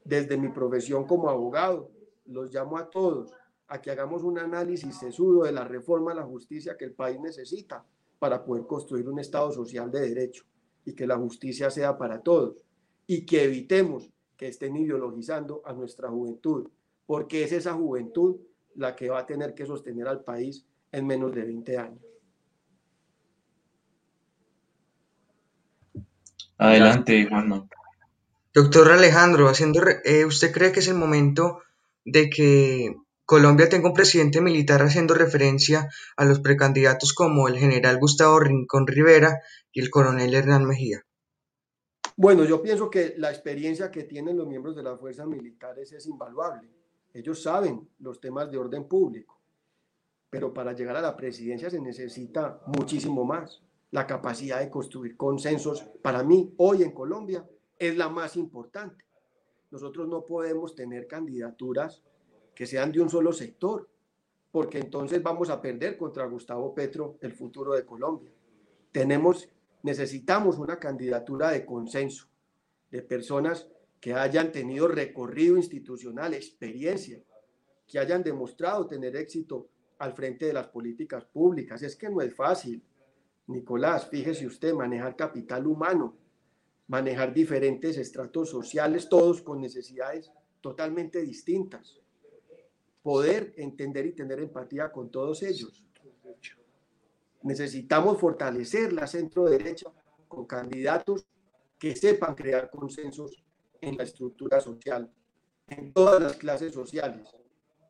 desde mi profesión como abogado, los llamo a todos a que hagamos un análisis sesudo de la reforma a la justicia que el país necesita para poder construir un Estado social de derecho y que la justicia sea para todos y que evitemos que estén ideologizando a nuestra juventud, porque es esa juventud la que va a tener que sostener al país en menos de 20 años. Adelante, Juanma. Doctor Alejandro, haciendo, eh, ¿usted cree que es el momento de que Colombia tenga un presidente militar haciendo referencia a los precandidatos como el general Gustavo Rincón Rivera y el coronel Hernán Mejía? Bueno, yo pienso que la experiencia que tienen los miembros de las fuerzas militares es invaluable. Ellos saben los temas de orden público, pero para llegar a la presidencia se necesita muchísimo más. La capacidad de construir consensos, para mí, hoy en Colombia, es la más importante. Nosotros no podemos tener candidaturas que sean de un solo sector, porque entonces vamos a perder contra Gustavo Petro el futuro de Colombia. Tenemos, necesitamos una candidatura de consenso, de personas que hayan tenido recorrido institucional, experiencia, que hayan demostrado tener éxito al frente de las políticas públicas. Es que no es fácil. Nicolás, fíjese usted, manejar capital humano, manejar diferentes estratos sociales, todos con necesidades totalmente distintas. Poder entender y tener empatía con todos ellos. Necesitamos fortalecer la centro derecha con candidatos que sepan crear consensos en la estructura social, en todas las clases sociales,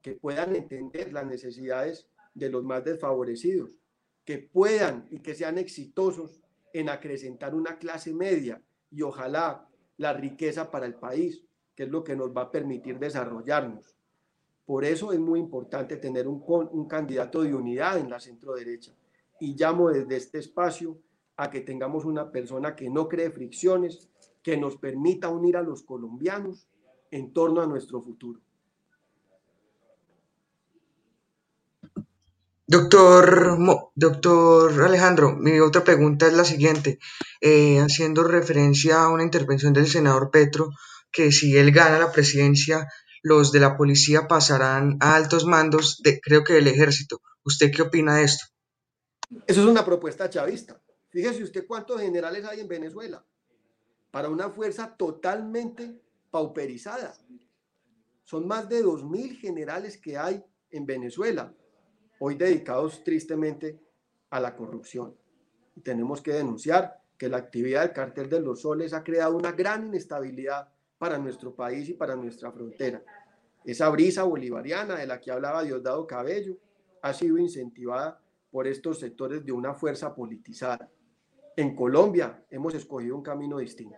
que puedan entender las necesidades de los más desfavorecidos, que puedan y que sean exitosos en acrecentar una clase media y ojalá la riqueza para el país, que es lo que nos va a permitir desarrollarnos. Por eso es muy importante tener un, un candidato de unidad en la centro derecha. Y llamo desde este espacio a que tengamos una persona que no cree fricciones, que nos permita unir a los colombianos en torno a nuestro futuro. Doctor, doctor Alejandro, mi otra pregunta es la siguiente, eh, haciendo referencia a una intervención del senador Petro, que si él gana la presidencia, los de la policía pasarán a altos mandos, de, creo que del ejército. ¿Usted qué opina de esto? Eso es una propuesta chavista. Fíjese usted cuántos generales hay en Venezuela para una fuerza totalmente pauperizada. Son más de 2.000 generales que hay en Venezuela hoy dedicados tristemente a la corrupción. Tenemos que denunciar que la actividad del cartel de los soles ha creado una gran inestabilidad para nuestro país y para nuestra frontera. Esa brisa bolivariana de la que hablaba Diosdado Cabello ha sido incentivada por estos sectores de una fuerza politizada. En Colombia hemos escogido un camino distinto,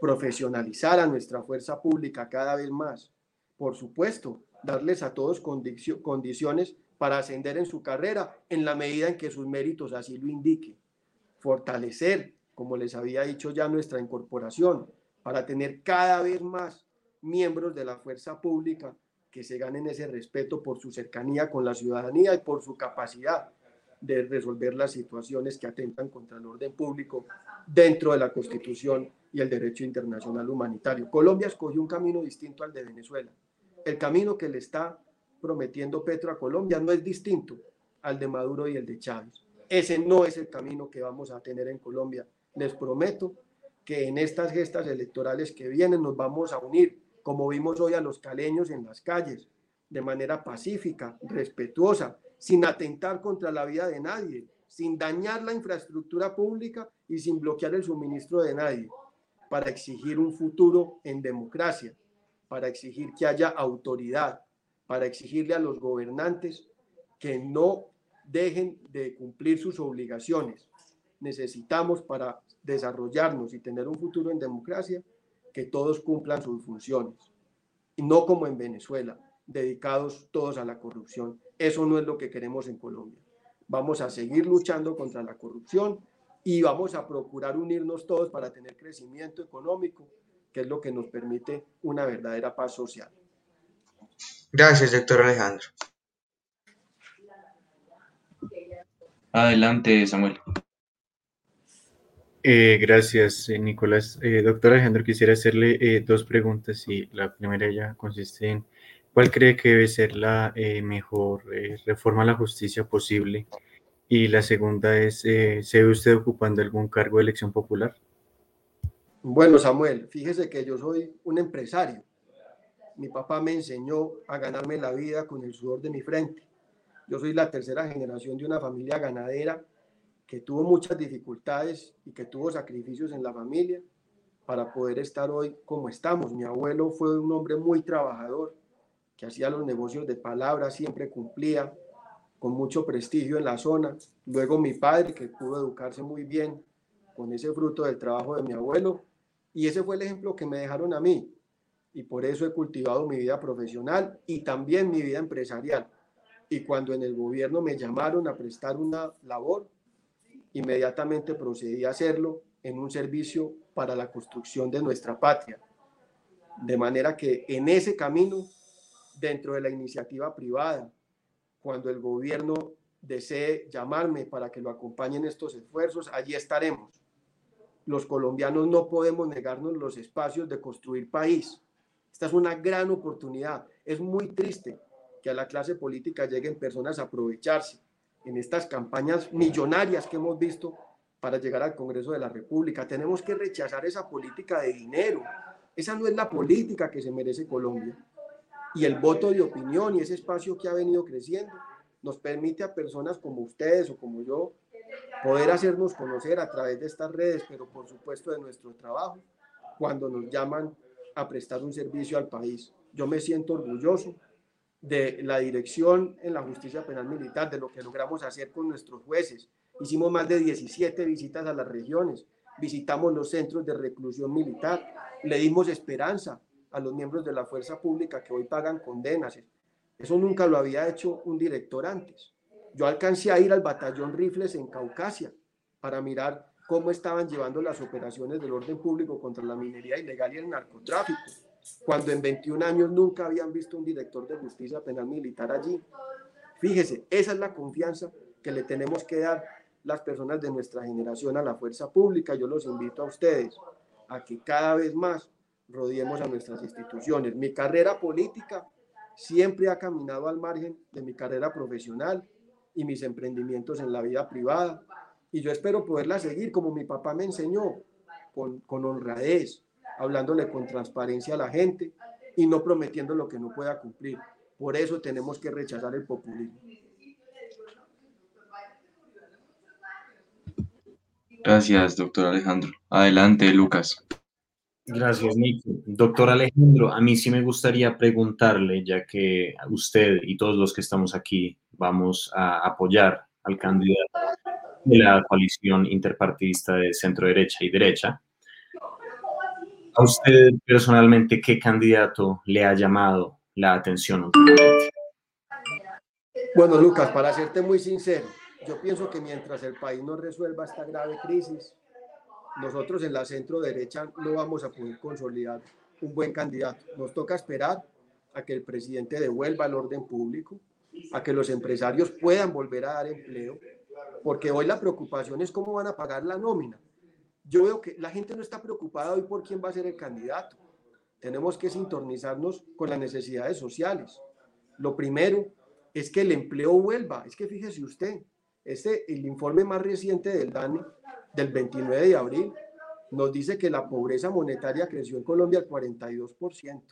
profesionalizar a nuestra fuerza pública cada vez más. Por supuesto, darles a todos condiciones para ascender en su carrera en la medida en que sus méritos así lo indiquen. Fortalecer, como les había dicho ya, nuestra incorporación para tener cada vez más miembros de la fuerza pública que se ganen ese respeto por su cercanía con la ciudadanía y por su capacidad de resolver las situaciones que atentan contra el orden público dentro de la Constitución y el derecho internacional humanitario. Colombia escogió un camino distinto al de Venezuela. El camino que le está prometiendo Petro a Colombia no es distinto al de Maduro y el de Chávez. Ese no es el camino que vamos a tener en Colombia. Les prometo que en estas gestas electorales que vienen nos vamos a unir, como vimos hoy a los caleños en las calles, de manera pacífica, respetuosa, sin atentar contra la vida de nadie, sin dañar la infraestructura pública y sin bloquear el suministro de nadie, para exigir un futuro en democracia, para exigir que haya autoridad, para exigirle a los gobernantes que no dejen de cumplir sus obligaciones. Necesitamos para desarrollarnos y tener un futuro en democracia que todos cumplan sus funciones. Y no como en Venezuela, dedicados todos a la corrupción. Eso no es lo que queremos en Colombia. Vamos a seguir luchando contra la corrupción y vamos a procurar unirnos todos para tener crecimiento económico, que es lo que nos permite una verdadera paz social. Gracias, doctor Alejandro. Adelante, Samuel. Eh, gracias, eh, Nicolás. Eh, doctor Alejandro, quisiera hacerle dos preguntas y la primera ya consiste en ¿Cuál cree que debe ser la eh, mejor eh, reforma a la justicia posible? Y la segunda es, eh, ¿se ve usted ocupando algún cargo de elección popular? Bueno, Samuel, fíjese que yo soy un empresario. Mi papá me enseñó a ganarme la vida con el sudor de mi frente. Yo soy la tercera generación de una familia ganadera que tuvo muchas dificultades y que tuvo sacrificios en la familia para poder estar hoy como estamos. Mi abuelo fue un hombre muy trabajador, que hacía los negocios de palabra, siempre cumplía con mucho prestigio en la zona. Luego mi padre, que pudo educarse muy bien con ese fruto del trabajo de mi abuelo. Y ese fue el ejemplo que me dejaron a mí. Y por eso he cultivado mi vida profesional y también mi vida empresarial. Y cuando en el gobierno me llamaron a prestar una labor, inmediatamente procedí a hacerlo en un servicio para la construcción de nuestra patria. De manera que en ese camino dentro de la iniciativa privada. Cuando el gobierno desee llamarme para que lo acompañe en estos esfuerzos, allí estaremos. Los colombianos no podemos negarnos los espacios de construir país. Esta es una gran oportunidad. Es muy triste que a la clase política lleguen personas a aprovecharse en estas campañas millonarias que hemos visto para llegar al Congreso de la República. Tenemos que rechazar esa política de dinero. Esa no es la política que se merece Colombia y el voto de opinión y ese espacio que ha venido creciendo nos permite a personas como ustedes o como yo poder hacernos conocer a través de estas redes, pero por supuesto de nuestro trabajo, cuando nos llaman a prestar un servicio al país. Yo me siento orgulloso de la dirección en la justicia penal militar, de lo que logramos hacer con nuestros jueces. Hicimos más de 17 visitas a las regiones, visitamos los centros de reclusión militar, le dimos esperanza a los miembros de la fuerza pública que hoy pagan condenas. Eso nunca lo había hecho un director antes. Yo alcancé a ir al batallón Rifles en Caucasia para mirar cómo estaban llevando las operaciones del orden público contra la minería ilegal y el narcotráfico, cuando en 21 años nunca habían visto un director de justicia penal militar allí. Fíjese, esa es la confianza que le tenemos que dar las personas de nuestra generación a la fuerza pública. Yo los invito a ustedes a que cada vez más rodeemos a nuestras instituciones. Mi carrera política siempre ha caminado al margen de mi carrera profesional y mis emprendimientos en la vida privada. Y yo espero poderla seguir como mi papá me enseñó, con, con honradez, hablándole con transparencia a la gente y no prometiendo lo que no pueda cumplir. Por eso tenemos que rechazar el populismo. Gracias, doctor Alejandro. Adelante, Lucas. Gracias, Nico. Doctor Alejandro, a mí sí me gustaría preguntarle, ya que usted y todos los que estamos aquí vamos a apoyar al candidato de la coalición interpartidista de centro derecha y derecha. ¿A usted personalmente qué candidato le ha llamado la atención? Bueno, Lucas, para serte muy sincero, yo pienso que mientras el país no resuelva esta grave crisis, nosotros en la centro derecha no vamos a poder consolidar un buen candidato. Nos toca esperar a que el presidente devuelva el orden público, a que los empresarios puedan volver a dar empleo, porque hoy la preocupación es cómo van a pagar la nómina. Yo veo que la gente no está preocupada hoy por quién va a ser el candidato. Tenemos que sintonizarnos con las necesidades sociales. Lo primero es que el empleo vuelva. Es que fíjese usted, este, el informe más reciente del DANE, del 29 de abril, nos dice que la pobreza monetaria creció en Colombia al 42%.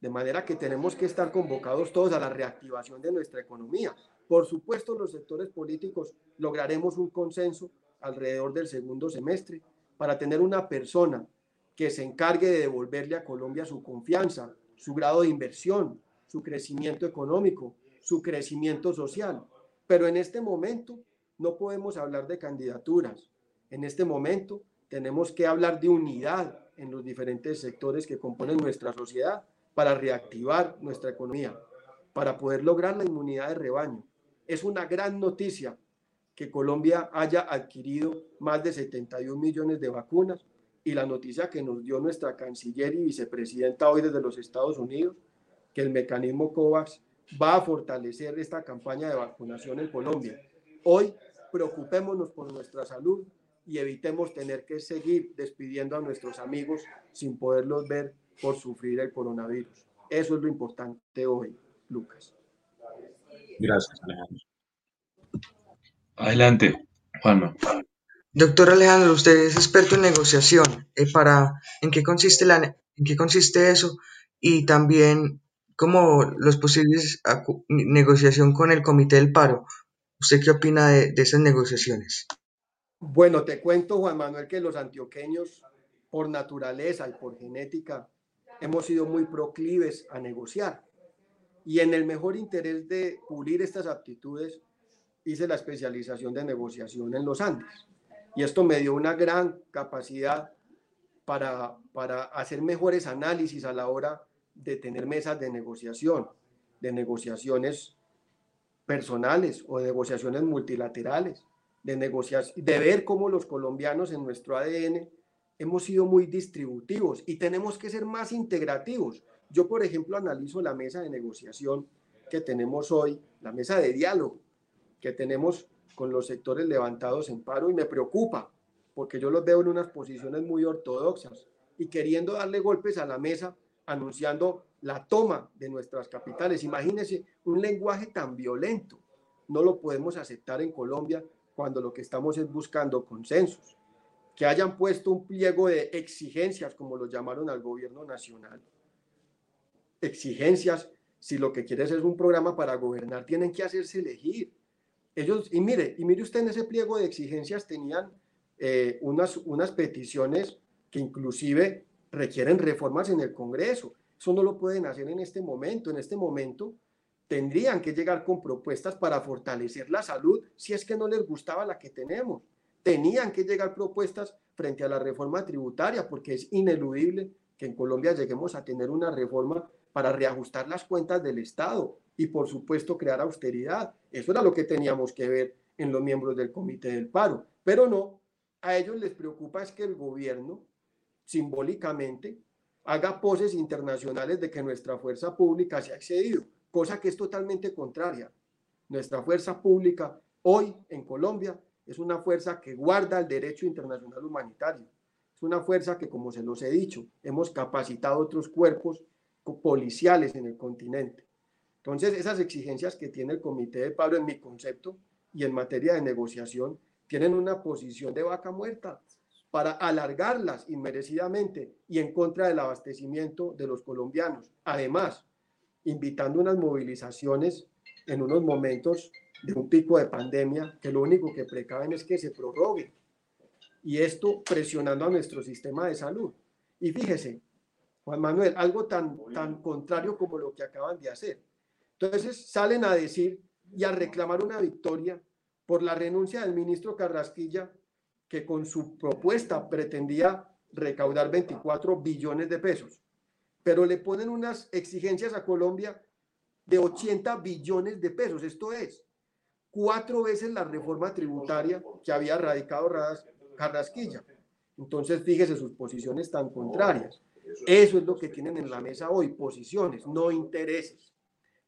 De manera que tenemos que estar convocados todos a la reactivación de nuestra economía. Por supuesto, los sectores políticos lograremos un consenso alrededor del segundo semestre para tener una persona que se encargue de devolverle a Colombia su confianza, su grado de inversión, su crecimiento económico, su crecimiento social. Pero en este momento no podemos hablar de candidaturas. En este momento tenemos que hablar de unidad en los diferentes sectores que componen nuestra sociedad para reactivar nuestra economía, para poder lograr la inmunidad de rebaño. Es una gran noticia que Colombia haya adquirido más de 71 millones de vacunas y la noticia que nos dio nuestra canciller y vicepresidenta hoy desde los Estados Unidos, que el mecanismo COVAX va a fortalecer esta campaña de vacunación en Colombia. Hoy preocupémonos por nuestra salud y evitemos tener que seguir despidiendo a nuestros amigos sin poderlos ver por sufrir el coronavirus. Eso es lo importante hoy, Lucas. Gracias, Alejandro. Adelante, Juanma. Doctor Alejandro, usted es experto en negociación. Eh, para, ¿en, qué consiste la, ¿En qué consiste eso? Y también como los posibles negociación con el Comité del Paro. ¿Usted qué opina de, esas negociaciones? Bueno, te cuento, Juan Manuel, que los antioqueños, por naturaleza y por genética, hemos sido muy proclives a negociar. Y en el mejor interés de pulir estas aptitudes, hice la especialización de negociación en los Andes. Y esto me dio una gran capacidad para, para hacer mejores análisis a la hora de tener mesas de negociación, de negociaciones personales o de negociaciones multilaterales, de, de ver cómo los colombianos en nuestro ADN hemos sido muy distributivos y tenemos que ser más integrativos. Yo, por ejemplo, analizo la mesa de negociación que tenemos hoy, la mesa de diálogo que tenemos con los sectores levantados en paro y me preocupa porque yo los veo en unas posiciones muy ortodoxas y queriendo darle golpes a la mesa anunciando la toma de nuestras capitales. Imagínense un lenguaje tan violento. No lo podemos aceptar en Colombia cuando lo que estamos es buscando consensos. Que hayan puesto un pliego de exigencias, como lo llamaron al gobierno nacional. Exigencias, si lo que quieres es un programa para gobernar, tienen que hacerse elegir. Ellos, y mire, y mire usted en ese pliego de exigencias tenían eh, unas, unas peticiones que inclusive requieren reformas en el Congreso. Eso no lo pueden hacer en este momento. En este momento tendrían que llegar con propuestas para fortalecer la salud si es que no les gustaba la que tenemos. Tenían que llegar propuestas frente a la reforma tributaria porque es ineludible que en Colombia lleguemos a tener una reforma para reajustar las cuentas del Estado y por supuesto crear austeridad. Eso era lo que teníamos que ver en los miembros del Comité del Paro. Pero no, a ellos les preocupa es que el gobierno simbólicamente haga poses internacionales de que nuestra fuerza pública se ha excedido, cosa que es totalmente contraria. Nuestra fuerza pública hoy en Colombia es una fuerza que guarda el derecho internacional humanitario. Es una fuerza que, como se los he dicho, hemos capacitado otros cuerpos policiales en el continente. Entonces, esas exigencias que tiene el Comité de Pablo en mi concepto y en materia de negociación tienen una posición de vaca muerta para alargarlas inmerecidamente y en contra del abastecimiento de los colombianos. Además, invitando unas movilizaciones en unos momentos de un pico de pandemia que lo único que precaven es que se prorrogue. Y esto presionando a nuestro sistema de salud. Y fíjese, Juan Manuel, algo tan, tan contrario como lo que acaban de hacer. Entonces salen a decir y a reclamar una victoria por la renuncia del ministro Carrasquilla, que con su propuesta pretendía recaudar 24 billones de pesos, pero le ponen unas exigencias a Colombia de 80 billones de pesos. Esto es cuatro veces la reforma tributaria que había radicado Carrasquilla. Entonces, fíjese sus posiciones tan contrarias. Eso es lo que tienen en la mesa hoy, posiciones, no intereses.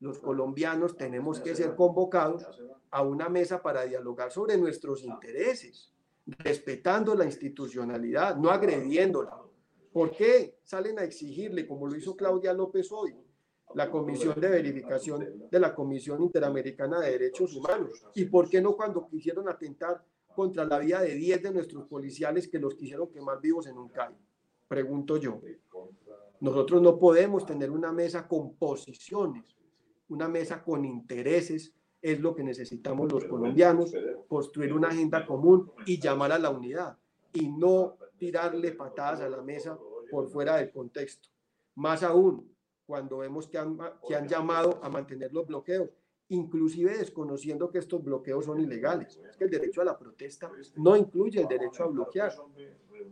Los colombianos tenemos que ser convocados a una mesa para dialogar sobre nuestros intereses, respetando la institucionalidad, no agrediéndola. ¿Por qué salen a exigirle, como lo hizo Claudia López hoy, la Comisión de Verificación de la Comisión Interamericana de Derechos Humanos? ¿Y por qué no cuando quisieron atentar contra la vida de 10 de nuestros policiales que los quisieron quemar vivos en un CAI? Pregunto yo. Nosotros no podemos tener una mesa con posiciones, una mesa con intereses, es lo que necesitamos los colombianos, construir una agenda común y llamar a la unidad y no tirarle patadas a la mesa por fuera del contexto. Más aún, cuando vemos que han, que han llamado a mantener los bloqueos inclusive desconociendo que estos bloqueos son ilegales. Es que el derecho a la protesta no incluye el derecho a bloquear.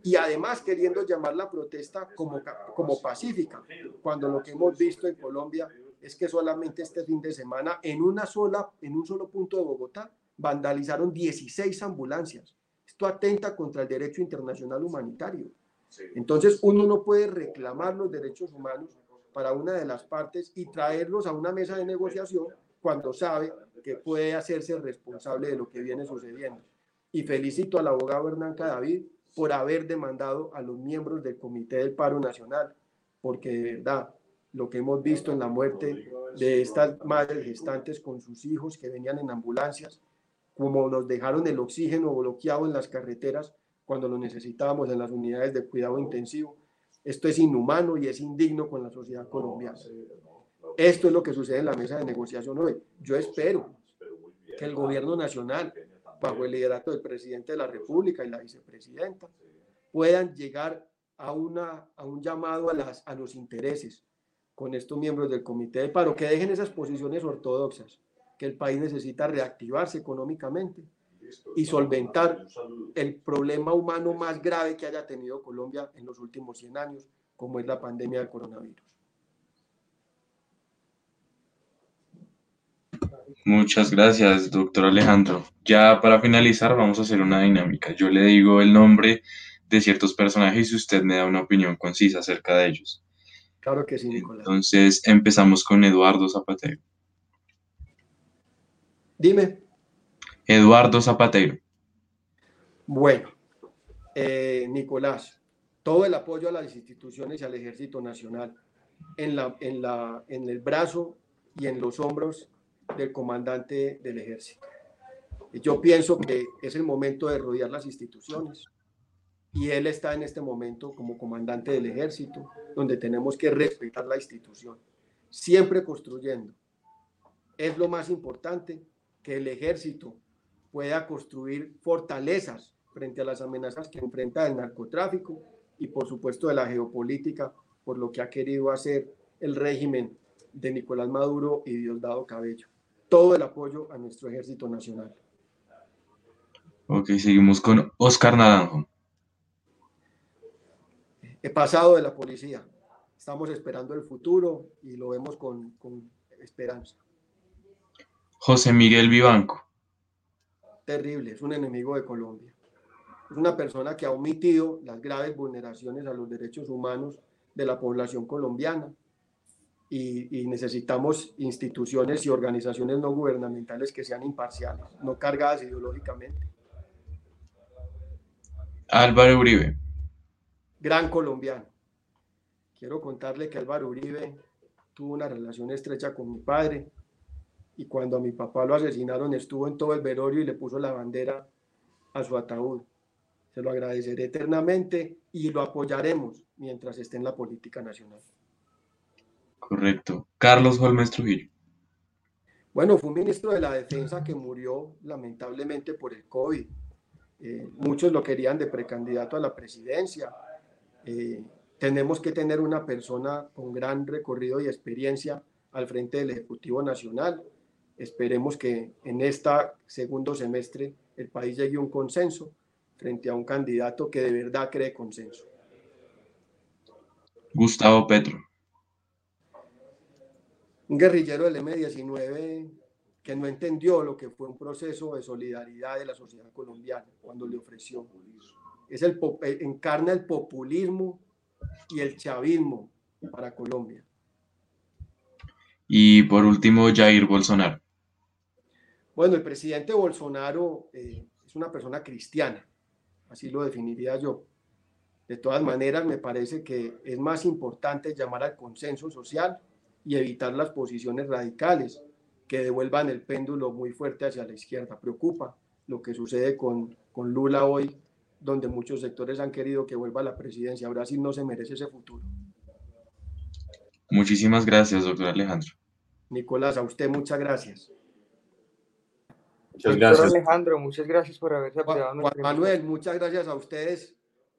Y además queriendo llamar la protesta como, como pacífica, cuando lo que hemos visto en Colombia es que solamente este fin de semana en una sola, en un solo punto de Bogotá, vandalizaron 16 ambulancias. Esto atenta contra el derecho internacional humanitario. Entonces uno no puede reclamar los derechos humanos para una de las partes y traerlos a una mesa de negociación cuando sabe que puede hacerse responsable de lo que viene sucediendo. Y felicito al abogado Hernán David por haber demandado a los miembros del Comité del Paro Nacional, porque de verdad lo que hemos visto en la muerte de estas madres gestantes con sus hijos que venían en ambulancias, como nos dejaron el oxígeno bloqueado en las carreteras cuando lo necesitábamos en las unidades de cuidado intensivo. Esto es inhumano y es indigno con la sociedad colombiana. Esto es lo que sucede en la mesa de negociación hoy. Yo espero que el gobierno nacional, bajo el liderato del presidente de la República y la vicepresidenta, puedan llegar a, una, a un llamado a, las, a los intereses con estos miembros del comité de paro, que dejen esas posiciones ortodoxas, que el país necesita reactivarse económicamente y solventar el problema humano más grave que haya tenido Colombia en los últimos 100 años, como es la pandemia del coronavirus. Muchas gracias, doctor Alejandro. Ya para finalizar, vamos a hacer una dinámica. Yo le digo el nombre de ciertos personajes y usted me da una opinión concisa acerca de ellos. Claro que sí, Nicolás. Entonces empezamos con Eduardo Zapatero. Dime. Eduardo Zapatero. Bueno, eh, Nicolás, todo el apoyo a las instituciones y al Ejército Nacional en, la, en, la, en el brazo y en los hombros del comandante del ejército. Yo pienso que es el momento de rodear las instituciones y él está en este momento como comandante del ejército, donde tenemos que respetar la institución, siempre construyendo. Es lo más importante que el ejército pueda construir fortalezas frente a las amenazas que enfrenta el narcotráfico y por supuesto de la geopolítica, por lo que ha querido hacer el régimen de Nicolás Maduro y Diosdado Cabello todo el apoyo a nuestro ejército nacional. Ok, seguimos con Oscar Naranjo. He pasado de la policía. Estamos esperando el futuro y lo vemos con, con esperanza. José Miguel Vivanco. Terrible, es un enemigo de Colombia. Es una persona que ha omitido las graves vulneraciones a los derechos humanos de la población colombiana y, necesitamos instituciones y organizaciones no gubernamentales que sean imparciales, no cargadas ideológicamente. Álvaro Uribe. Gran colombiano. Quiero contarle que Álvaro Uribe tuvo una relación estrecha con mi padre y cuando a mi papá lo asesinaron estuvo en todo el velorio y le puso la bandera a su ataúd. Se lo agradeceré eternamente y lo apoyaremos mientras esté en la política nacional. Correcto. Carlos Holmes Trujillo. Bueno, fue un ministro de la Defensa que murió lamentablemente por el COVID. Eh, muchos lo querían de precandidato a la presidencia. Eh, tenemos que tener una persona con gran recorrido y experiencia al frente del Ejecutivo Nacional esperemos que en este segundo semestre el país llegue a un consenso frente a un candidato que de verdad cree consenso. Gustavo Petro. Un guerrillero del M-19 que no entendió lo que fue un proceso de solidaridad de la sociedad colombiana cuando le ofreció. Es el, eh, encarna el populismo y el chavismo para Colombia. Y por último, Jair Bolsonaro. Bueno, el presidente Bolsonaro eh, es una persona cristiana, así lo definiría yo. De todas maneras, me parece que es más importante llamar al consenso social y evitar las posiciones radicales que devuelvan el péndulo muy fuerte hacia la izquierda. Preocupa lo que sucede con, con Lula hoy, donde muchos sectores han querido que vuelva a la presidencia. Brasil no se merece ese futuro. Muchísimas gracias, doctor Alejandro. Nicolás, a usted muchas gracias. Muchas gracias. Alejandro, muchas gracias por haberse Juan, Juan Manuel, muchas gracias a ustedes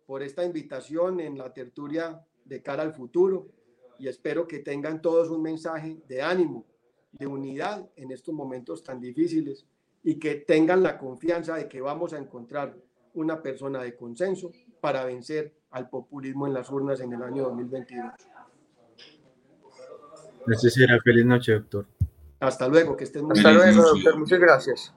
por esta invitación en la tertulia de cara al futuro y espero que tengan todos un mensaje de ánimo, de unidad en estos momentos tan difíciles y que tengan la confianza de que vamos a encontrar una persona de consenso para vencer al populismo en las urnas en el año 2022. Gracias, será feliz noche, doctor. Hasta luego, que estén muy bien. Hasta luego, doctor. Muchas gracias.